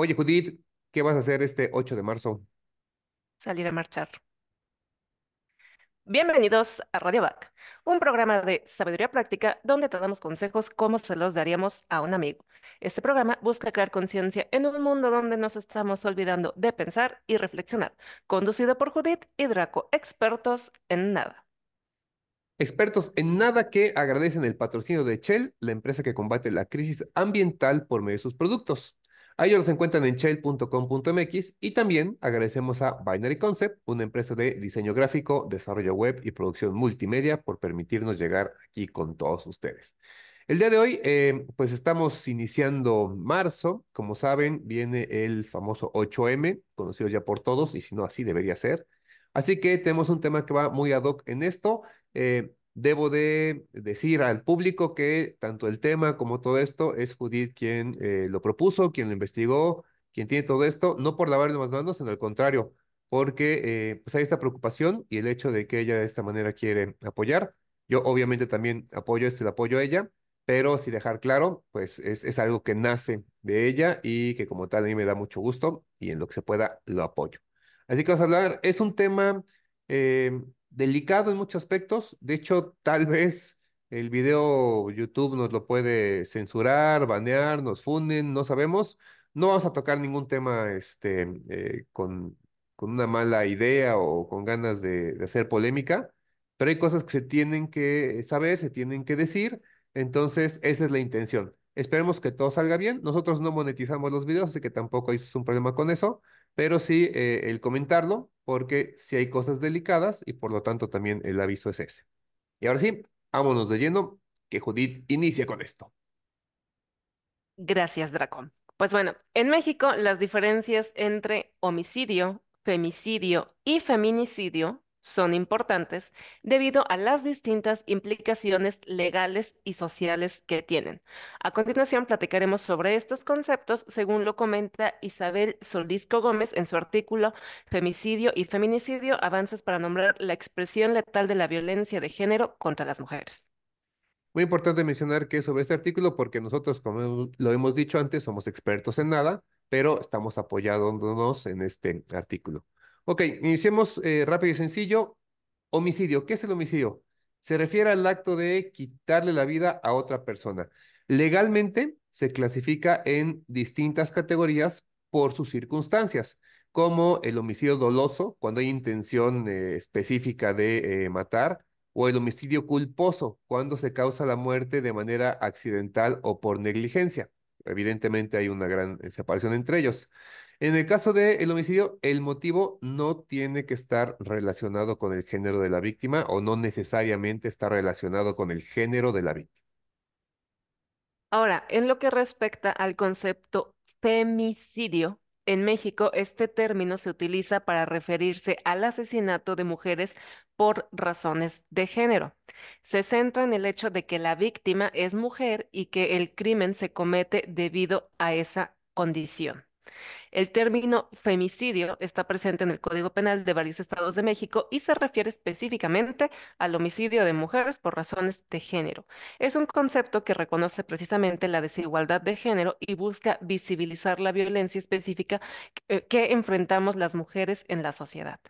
Oye, Judith, ¿qué vas a hacer este 8 de marzo? salir a marchar. Bienvenidos a Radio Back, un programa de sabiduría práctica donde te damos consejos como se los daríamos a un amigo. Este programa busca crear conciencia en un mundo donde nos estamos olvidando de pensar y reflexionar, conducido por Judith y Draco, expertos en nada. Expertos en nada que agradecen el patrocinio de Shell, la empresa que combate la crisis ambiental por medio de sus productos. A ellos los encuentran en shell.com.mx y también agradecemos a Binary Concept, una empresa de diseño gráfico, desarrollo web y producción multimedia por permitirnos llegar aquí con todos ustedes. El día de hoy, eh, pues estamos iniciando marzo. Como saben, viene el famoso 8M, conocido ya por todos, y si no, así debería ser. Así que tenemos un tema que va muy ad hoc en esto. Eh, debo de decir al público que tanto el tema como todo esto es Judith quien eh, lo propuso, quien lo investigó, quien tiene todo esto, no por lavarle las manos, sino al contrario, porque eh, pues hay esta preocupación y el hecho de que ella de esta manera quiere apoyar. Yo obviamente también apoyo esto y le apoyo a ella, pero si dejar claro, pues es, es algo que nace de ella y que como tal a mí me da mucho gusto y en lo que se pueda lo apoyo. Así que vamos a hablar, es un tema... Eh, delicado en muchos aspectos. De hecho, tal vez el video YouTube nos lo puede censurar, banear, nos funden, no sabemos. No vamos a tocar ningún tema este, eh, con, con una mala idea o con ganas de, de hacer polémica, pero hay cosas que se tienen que saber, se tienen que decir. Entonces, esa es la intención. Esperemos que todo salga bien. Nosotros no monetizamos los videos, así que tampoco hay un problema con eso, pero sí eh, el comentarlo, porque sí hay cosas delicadas y por lo tanto también el aviso es ese. Y ahora sí, vámonos de lleno, que Judith inicie con esto. Gracias, Draco. Pues bueno, en México las diferencias entre homicidio, femicidio y feminicidio son importantes debido a las distintas implicaciones legales y sociales que tienen. A continuación platicaremos sobre estos conceptos según lo comenta Isabel Solisco Gómez en su artículo Femicidio y Feminicidio, avances para nombrar la expresión letal de la violencia de género contra las mujeres. Muy importante mencionar que sobre este artículo, porque nosotros, como lo hemos dicho antes, somos expertos en nada, pero estamos apoyándonos en este artículo. Ok, iniciemos eh, rápido y sencillo. Homicidio. ¿Qué es el homicidio? Se refiere al acto de quitarle la vida a otra persona. Legalmente se clasifica en distintas categorías por sus circunstancias, como el homicidio doloso, cuando hay intención eh, específica de eh, matar, o el homicidio culposo, cuando se causa la muerte de manera accidental o por negligencia. Evidentemente hay una gran separación entre ellos. En el caso del homicidio, el motivo no tiene que estar relacionado con el género de la víctima o no necesariamente está relacionado con el género de la víctima. Ahora, en lo que respecta al concepto femicidio, en México este término se utiliza para referirse al asesinato de mujeres por razones de género. Se centra en el hecho de que la víctima es mujer y que el crimen se comete debido a esa condición. El término femicidio está presente en el Código Penal de varios estados de México y se refiere específicamente al homicidio de mujeres por razones de género. Es un concepto que reconoce precisamente la desigualdad de género y busca visibilizar la violencia específica que, que enfrentamos las mujeres en la sociedad.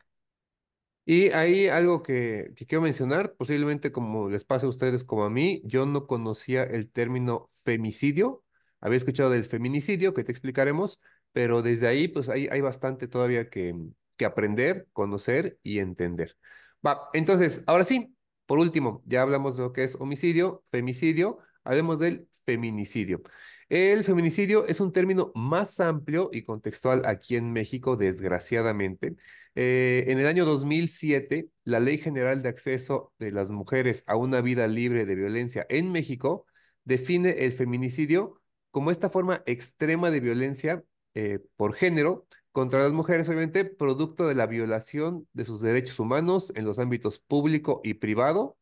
Y hay algo que, que, quiero mencionar, posiblemente como les pase a ustedes como a mí, yo no conocía el término femicidio, había escuchado del feminicidio, que te explicaremos, pero desde ahí pues hay, hay bastante todavía que, que aprender, conocer y entender. Va, entonces, ahora sí, por último, ya hablamos de lo que es homicidio, femicidio, hablemos del feminicidio. El feminicidio es un término más amplio y contextual aquí en México, desgraciadamente. Eh, en el año 2007, la Ley General de Acceso de las Mujeres a una Vida Libre de Violencia en México define el feminicidio como esta forma extrema de violencia eh, por género contra las mujeres, obviamente, producto de la violación de sus derechos humanos en los ámbitos público y privado,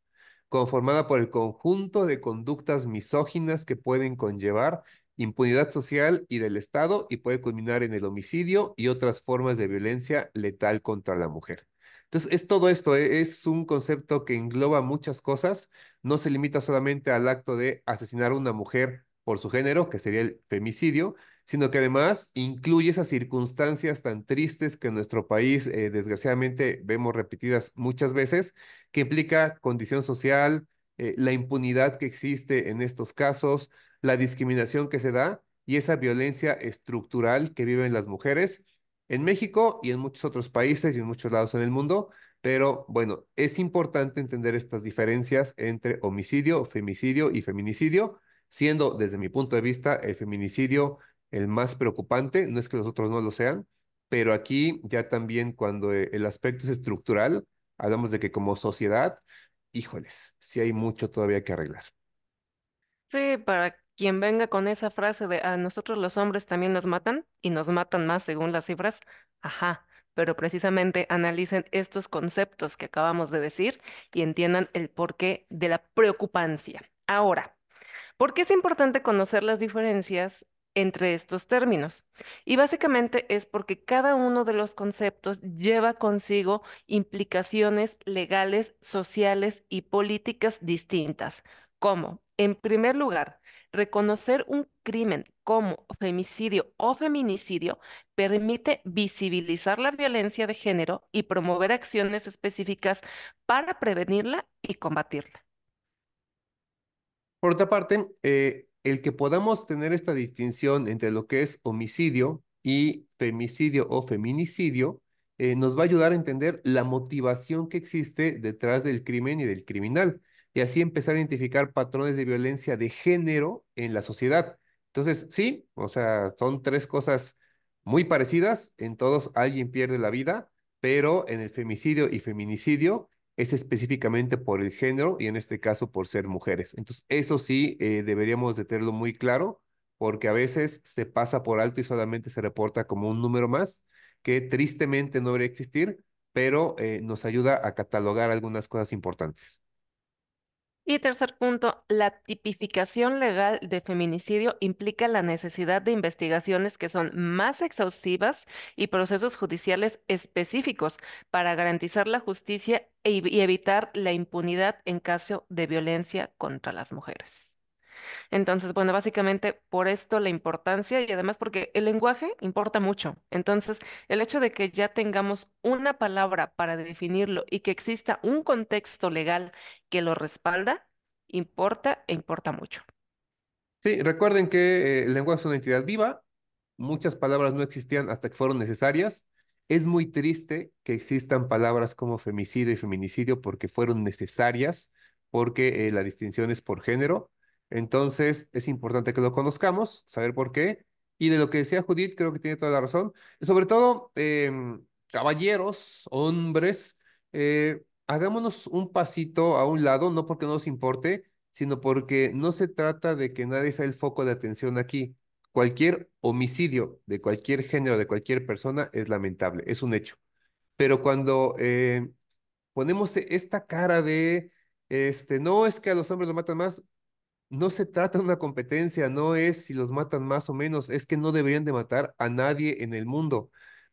conformada por el conjunto de conductas misóginas que pueden conllevar impunidad social y del Estado y puede culminar en el homicidio y otras formas de violencia letal contra la mujer. Entonces, es todo esto, eh, es un concepto que engloba muchas cosas, no se limita solamente al acto de asesinar a una mujer por su género, que sería el femicidio, sino que además incluye esas circunstancias tan tristes que en nuestro país eh, desgraciadamente vemos repetidas muchas veces, que implica condición social, eh, la impunidad que existe en estos casos, la discriminación que se da y esa violencia estructural que viven las mujeres en México y en muchos otros países y en muchos lados en el mundo. Pero bueno, es importante entender estas diferencias entre homicidio, femicidio y feminicidio, siendo desde mi punto de vista el feminicidio el más preocupante, no es que los otros no lo sean, pero aquí ya también cuando eh, el aspecto es estructural, hablamos de que como sociedad, híjoles, sí hay mucho todavía que arreglar. Sí, para quien venga con esa frase de a nosotros los hombres también nos matan y nos matan más según las cifras, ajá, pero precisamente analicen estos conceptos que acabamos de decir y entiendan el porqué de la preocupancia. Ahora, ¿por qué es importante conocer las diferencias entre estos términos. Y básicamente es porque cada uno de los conceptos lleva consigo implicaciones legales, sociales y políticas distintas, como, en primer lugar, reconocer un crimen como femicidio o feminicidio permite visibilizar la violencia de género y promover acciones específicas para prevenirla y combatirla. Por otra parte, eh, el que podamos tener esta distinción entre lo que es homicidio y femicidio o feminicidio eh, nos va a ayudar a entender la motivación que existe detrás del crimen y del criminal y así empezar a identificar patrones de violencia de género en la sociedad. Entonces, sí, o sea, son tres cosas muy parecidas, en todos alguien pierde la vida, pero en el femicidio y feminicidio es específicamente por el género y en este caso por ser mujeres. Entonces, eso sí eh, deberíamos de tenerlo muy claro porque a veces se pasa por alto y solamente se reporta como un número más que tristemente no debería existir, pero eh, nos ayuda a catalogar algunas cosas importantes. Y tercer punto, la tipificación legal de feminicidio implica la necesidad de investigaciones que son más exhaustivas y procesos judiciales específicos para garantizar la justicia y evitar la impunidad en caso de violencia contra las mujeres. Entonces, bueno, básicamente por esto la importancia y además porque el lenguaje importa mucho. Entonces, el hecho de que ya tengamos una palabra para definirlo y que exista un contexto legal que lo respalda, importa e importa mucho. Sí, recuerden que eh, el lenguaje es una entidad viva, muchas palabras no existían hasta que fueron necesarias. Es muy triste que existan palabras como femicidio y feminicidio porque fueron necesarias, porque eh, la distinción es por género entonces, es importante que lo conozcamos, saber por qué. Y de lo que decía Judith, creo que tiene toda la razón. Sobre todo, em, caballeros, hombres, eh, hagámonos un pasito a un lado, no porque no nos importe, sino porque no se trata de que nadie sea el foco de atención aquí. Cualquier homicidio de cualquier género, de cualquier persona, es lamentable, es un hecho. Pero cuando eh, ponemos esta cara de, este, no es que a los hombres lo matan más, no se trata de una competencia, no es si los matan más o menos, es que no deberían de matar a nadie en el mundo.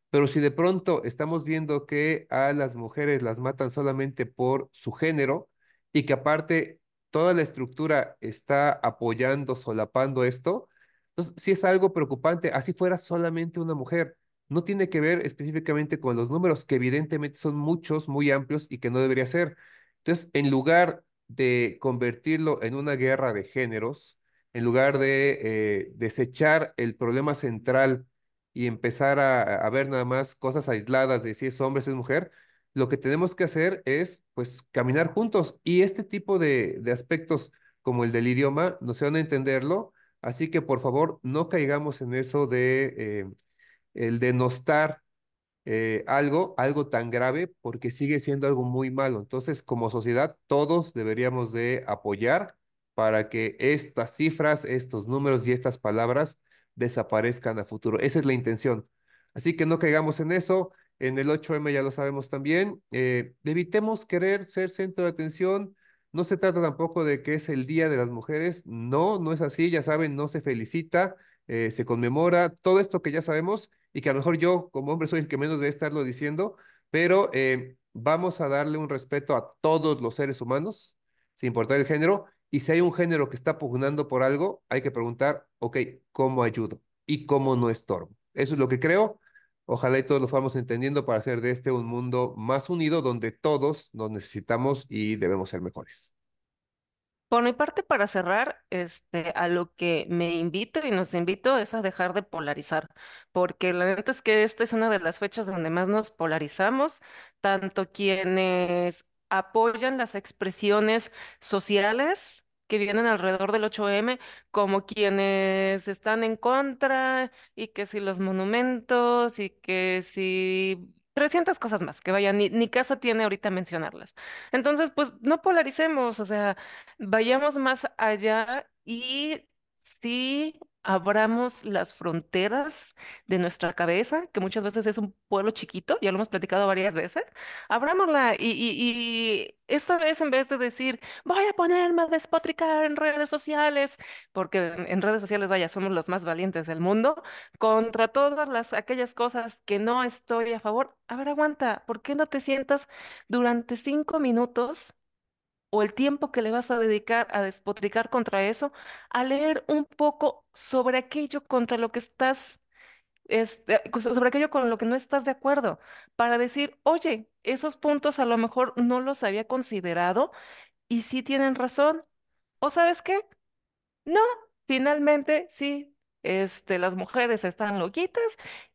Pero si de pronto estamos viendo que a las mujeres las matan solamente por su género y que aparte toda la estructura está apoyando, solapando esto, entonces sí es algo preocupante, así fuera solamente una mujer. No tiene que ver específicamente con los números, que evidentemente son muchos, muy amplios y que no debería ser. Entonces, en lugar de convertirlo en una guerra de géneros, en lugar de eh, desechar el problema central y empezar a, ver nada más cosas aisladas de si es hombre, si es mujer, lo que tenemos que hacer es pues caminar juntos. Y este tipo de, de aspectos como el del idioma nos van a entenderlo, así que por favor no caigamos en eso de eh, el denostar eh, algo, algo tan grave, porque sigue siendo algo muy malo. Entonces, como sociedad, todos deberíamos de apoyar para que estas cifras, estos números y estas palabras desaparezcan a futuro. Esa es la intención. Así que no caigamos en eso. En el 8M ya lo sabemos también. Eh, evitemos querer ser centro de atención. No se trata tampoco de que es el Día de las Mujeres. No, no es así. Ya saben, no se felicita, eh, se conmemora. Todo esto que ya sabemos y que a lo mejor yo como hombre soy el que menos debe estarlo diciendo, pero eh, vamos a darle un respeto a todos los seres humanos, sin importar el género, y si hay un género que está pugnando por algo, hay que preguntar, ok, ¿cómo ayudo? y cómo no estorbo. Eso es lo que creo. Ojalá y todos lo fuéramos entendiendo para hacer de este un mundo más unido donde todos nos necesitamos y debemos ser mejores. Por mi parte, para cerrar, este, a lo que me invito y nos invito es a dejar de polarizar, porque la neta es que esta es una de las fechas donde más nos polarizamos, tanto quienes apoyan las expresiones sociales que vienen alrededor del 8M, como quienes están en contra, y que si los monumentos, y que si 300 cosas más, que vaya, ni, ni casa tiene ahorita mencionarlas. Entonces, pues no polaricemos, o sea, vayamos más allá y sí abramos las fronteras de nuestra cabeza, que muchas veces es un pueblo chiquito, ya lo hemos platicado varias veces, abrámosla y, y, esta vez en vez de decir, voy a ponerme a despotricar en redes sociales, porque en en redes sociales, vaya, somos los más valientes del mundo, contra todas las aquellas cosas que no estoy a favor. A ver, aguanta, ¿por qué no te sientas durante cinco minutos o el tiempo que le vas a dedicar a despotricar contra eso, a leer un poco sobre aquello contra lo que estás, este, sobre aquello con lo que no estás de acuerdo, para decir, oye, esos puntos a lo mejor no los había considerado y sí tienen razón. ¿O sabes qué? No, finalmente sí, este, las mujeres están loquitas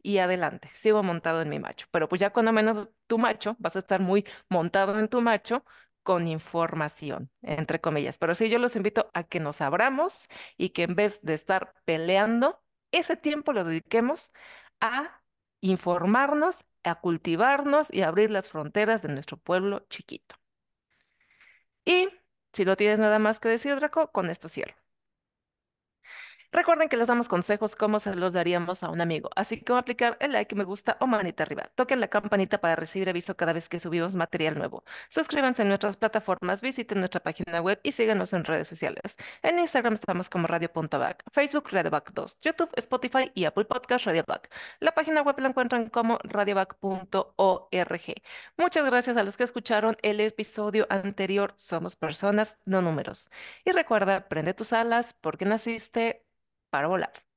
y adelante, sigo montado en mi macho. Pero pues ya cuando menos tu macho, vas a estar muy montado en tu macho con información, entre comillas. Pero sí, yo los invito a que nos abramos y que en vez de estar peleando, ese tiempo lo dediquemos a informarnos, a cultivarnos y a abrir las fronteras de nuestro pueblo chiquito. Y si no tienes nada más que decir, Draco, con esto cierro. Recuerden que les damos consejos como se los daríamos a un amigo, así como aplicar el like, me gusta o manita arriba. Toquen la campanita para recibir aviso cada vez que subimos material nuevo. Suscríbanse en nuestras plataformas, visiten nuestra página web y síganos en redes sociales. En Instagram estamos como radio.back, Facebook radioback 2, YouTube, Spotify y Apple Podcast Radioback. La página web la encuentran como radioback.org. Muchas gracias a los que escucharon el episodio anterior. Somos personas, no números. Y recuerda, prende tus alas porque naciste para volar.